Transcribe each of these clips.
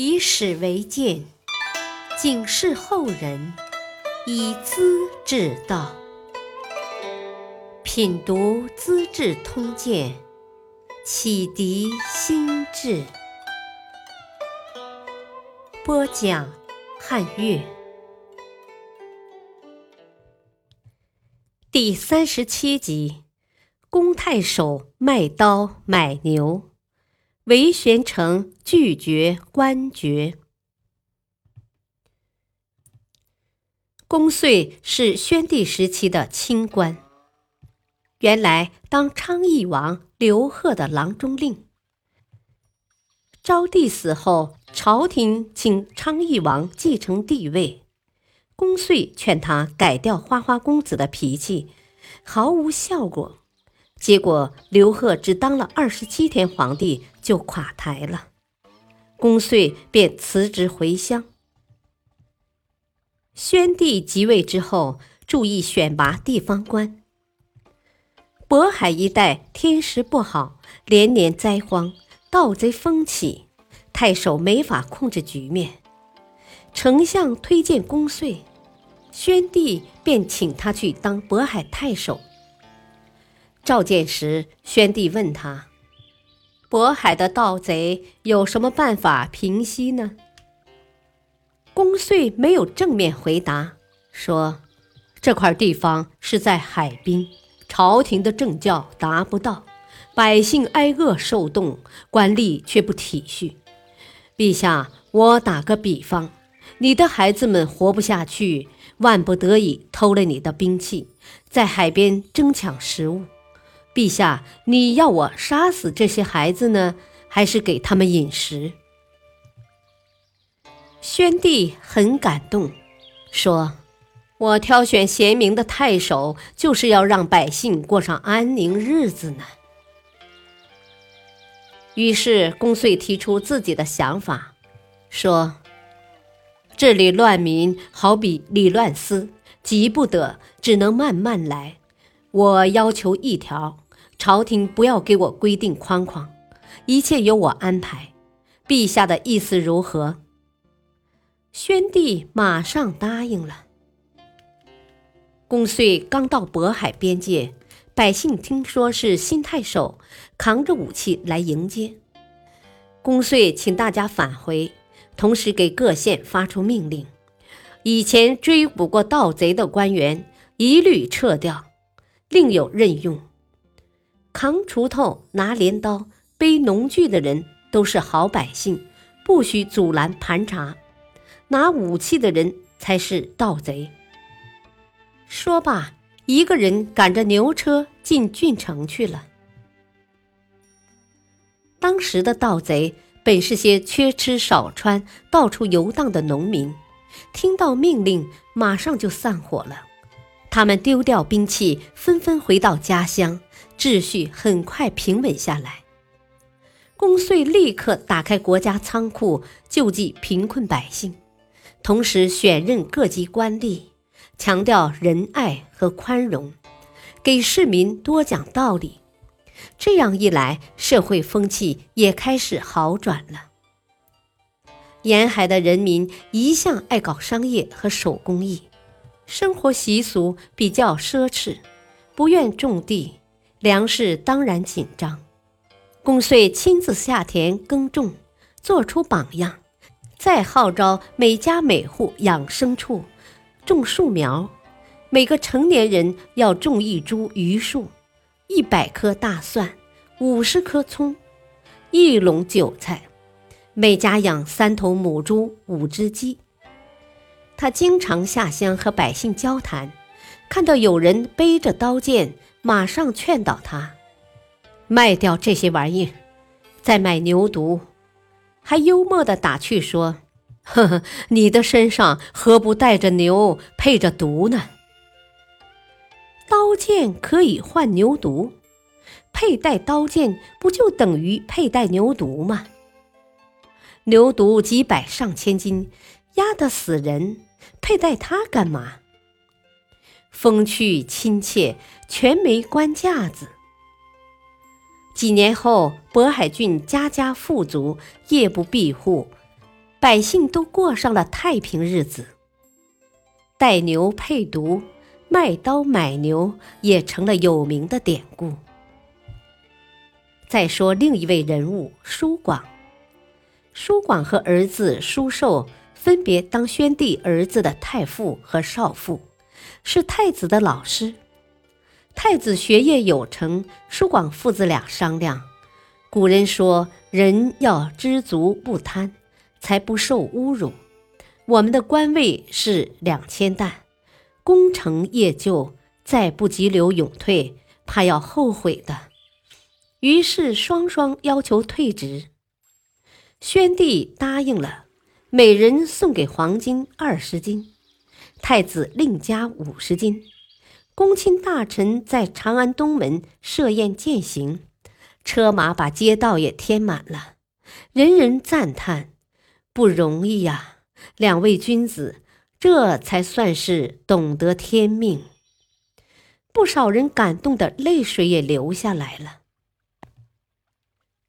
以史为鉴，警示后人，以资治道。品读《资治通鉴》，启迪心智。播讲汉乐，第三十七集：公太守卖刀买牛。韦玄成拒绝官爵。公遂是宣帝时期的清官，原来当昌邑王刘贺的郎中令。昭帝死后，朝廷请昌邑王继承帝位，公遂劝他改掉花花公子的脾气，毫无效果。结果刘贺只当了二十七天皇帝就垮台了，公遂便辞职回乡。宣帝即位之后，注意选拔地方官。渤海一带天时不好，连年灾荒，盗贼风起，太守没法控制局面。丞相推荐公遂，宣帝便请他去当渤海太守。召见时，宣帝问他：“渤海的盗贼有什么办法平息呢？”公遂没有正面回答，说：“这块地方是在海滨，朝廷的政教达不到，百姓挨饿受冻，官吏却不体恤。陛下，我打个比方，你的孩子们活不下去，万不得已偷了你的兵器，在海边争抢食物。”陛下，你要我杀死这些孩子呢，还是给他们饮食？宣帝很感动，说：“我挑选贤明的太守，就是要让百姓过上安宁日子呢。”于是公遂提出自己的想法，说：“治理乱民，好比理乱丝，急不得，只能慢慢来。我要求一条。”朝廷不要给我规定框框，一切由我安排。陛下的意思如何？宣帝马上答应了。公遂刚到渤海边界，百姓听说是新太守，扛着武器来迎接。公遂请大家返回，同时给各县发出命令：以前追捕过盗贼的官员一律撤掉，另有任用。扛锄头、拿镰刀、背农具的人都是好百姓，不许阻拦盘查；拿武器的人才是盗贼。说罢，一个人赶着牛车进郡城去了。当时的盗贼本是些缺吃少穿、到处游荡的农民，听到命令，马上就散伙了。他们丢掉兵器，纷纷回到家乡。秩序很快平稳下来。公遂立刻打开国家仓库，救济贫困百姓，同时选任各级官吏，强调仁爱和宽容，给市民多讲道理。这样一来，社会风气也开始好转了。沿海的人民一向爱搞商业和手工艺，生活习俗比较奢侈，不愿种地。粮食当然紧张，公遂亲自下田耕种，做出榜样，再号召每家每户养牲畜，种树苗，每个成年人要种一株榆树，一百棵大蒜，五十棵葱，一笼韭菜，每家养三头母猪，五只鸡。他经常下乡和百姓交谈，看到有人背着刀剑。马上劝导他卖掉这些玩意，再买牛犊，还幽默地打趣说：“呵呵，你的身上何不带着牛，配着犊呢？刀剑可以换牛犊，佩戴刀剑不就等于佩戴牛犊吗？牛犊几百上千斤，压得死人，佩戴它干嘛？”风趣亲切，全没官架子。几年后，渤海郡家家富足，夜不闭户，百姓都过上了太平日子。带牛配犊，卖刀买牛也成了有名的典故。再说另一位人物舒广，舒广和儿子舒寿分别当宣帝儿子的太傅和少傅，是太子的老师。太子学业有成，舒广父子俩商量。古人说：“人要知足不贪，才不受侮辱。”我们的官位是两千担，功成业就，再不急流勇退，怕要后悔的。于是双双要求退职，宣帝答应了，每人送给黄金二十斤，太子另加五十斤。公卿大臣在长安东门设宴饯行，车马把街道也填满了，人人赞叹不容易呀！两位君子，这才算是懂得天命。不少人感动的泪水也流下来了。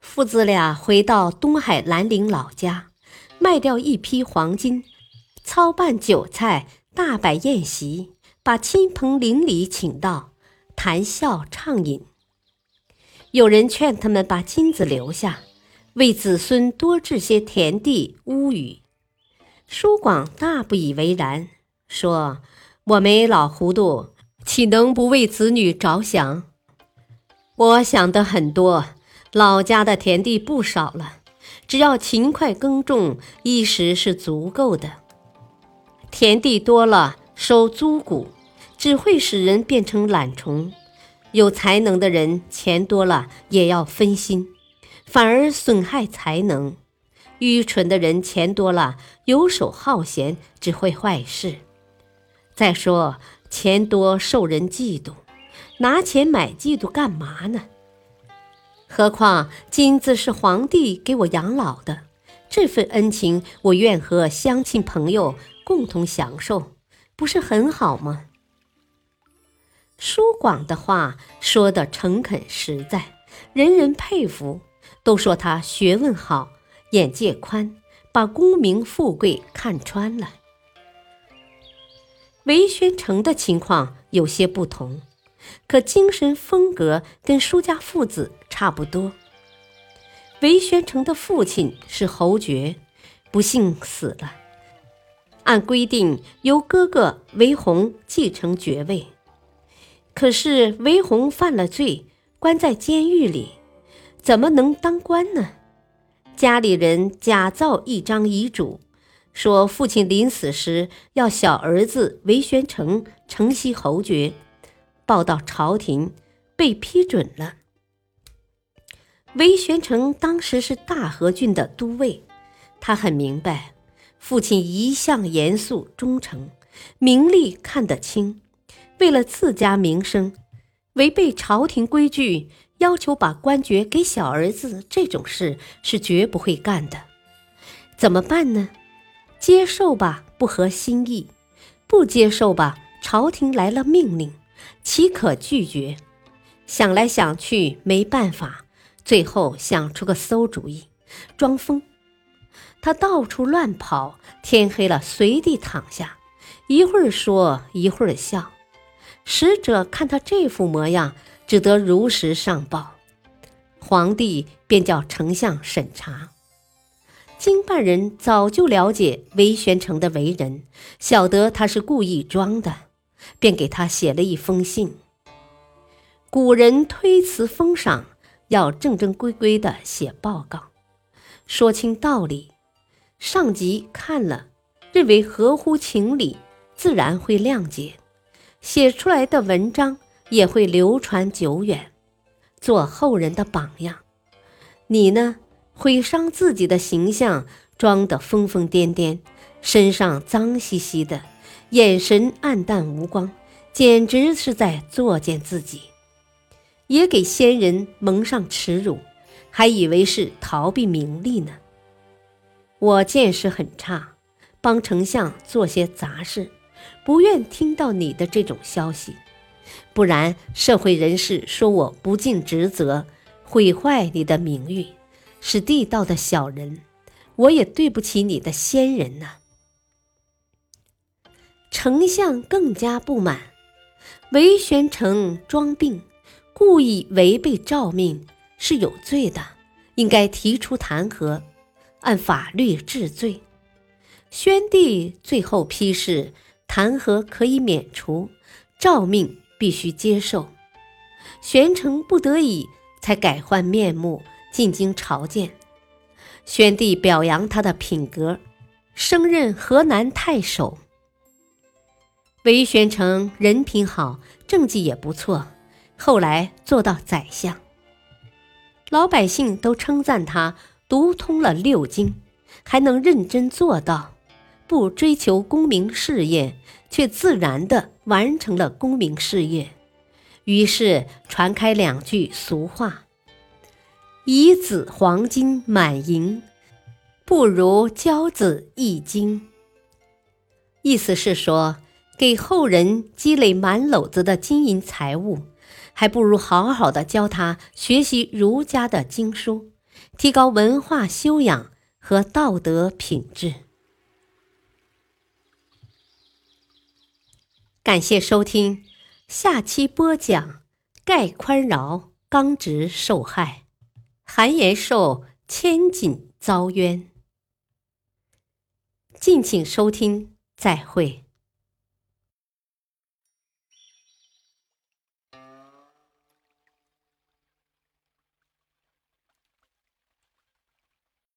父子俩回到东海兰陵老家，卖掉一批黄金，操办酒菜，大摆宴席，把亲朋邻里请到，谈笑畅饮。有人劝他们把金子留下，为子孙多置些田地屋宇。舒广大不以为然，说：“我没老糊涂，岂能不为子女着想？我想的很多。”老家的田地不少了，只要勤快耕种，一时是足够的。田地多了收租谷，只会使人变成懒虫；有才能的人，钱多了也要分心，反而损害才能；愚蠢的人，钱多了游手好闲，只会坏事。再说，钱多受人嫉妒，拿钱买嫉妒干嘛呢？何况金子是皇帝给我养老的，这份恩情我愿和乡亲朋友共同享受，不是很好吗？舒广的话说的诚恳实在，人人佩服，都说他学问好，眼界宽，把功名富贵看穿了。韦宣成的情况有些不同。可精神风格跟舒家父子差不多。韦宣成的父亲是侯爵，不幸死了，按规定由哥哥韦宏继承爵位。可是韦宏犯了罪，关在监狱里，怎么能当官呢？家里人假造一张遗嘱，说父亲临死时要小儿子韦玄成承袭侯爵。报到朝廷，被批准了。韦玄成当时是大和郡的都尉，他很明白，父亲一向严肃忠诚，名利看得清，为了自家名声，违背朝廷规矩，要求把官爵给小儿子，这种事是绝不会干的。怎么办呢？接受吧，不合心意；不接受吧，朝廷来了命令。岂可拒绝？想来想去没办法，最后想出个馊主意，装疯。他到处乱跑，天黑了随地躺下，一会儿说一会儿笑。使者看他这副模样，只得如实上报。皇帝便叫丞相审查。经办人早就了解韦玄成的为人，晓得他是故意装的。便给他写了一封信。古人推辞封赏，要正正规规的写报告，说清道理。上级看了，认为合乎情理，自然会谅解，写出来的文章也会流传久远，做后人的榜样。你呢，毁伤自己的形象，装得疯疯癫癫，身上脏兮兮的。眼神暗淡无光，简直是在作践自己，也给先人蒙上耻辱，还以为是逃避名利呢。我见识很差，帮丞相做些杂事，不愿听到你的这种消息，不然社会人士说我不尽职责，毁坏你的名誉，是地道的小人。我也对不起你的先人呐。丞相更加不满，韦玄成装病，故意违背诏命，是有罪的，应该提出弹劾，按法律治罪。宣帝最后批示，弹劾可以免除，诏命必须接受。玄成不得已，才改换面目进京朝见。宣帝表扬他的品格，升任河南太守。韦玄成人品好，政绩也不错，后来做到宰相。老百姓都称赞他读通了六经，还能认真做到。不追求功名事业，却自然地完成了功名事业，于是传开两句俗话：“以子黄金满盈，不如教子易经。”意思是说，给后人积累满篓子的金银财物，还不如好好的教他学习儒家的经书，提高文化修养和道德品质。感谢收听，下期播讲：盖宽饶，刚直受害；韩延寿，千锦遭冤。敬请收听，再会。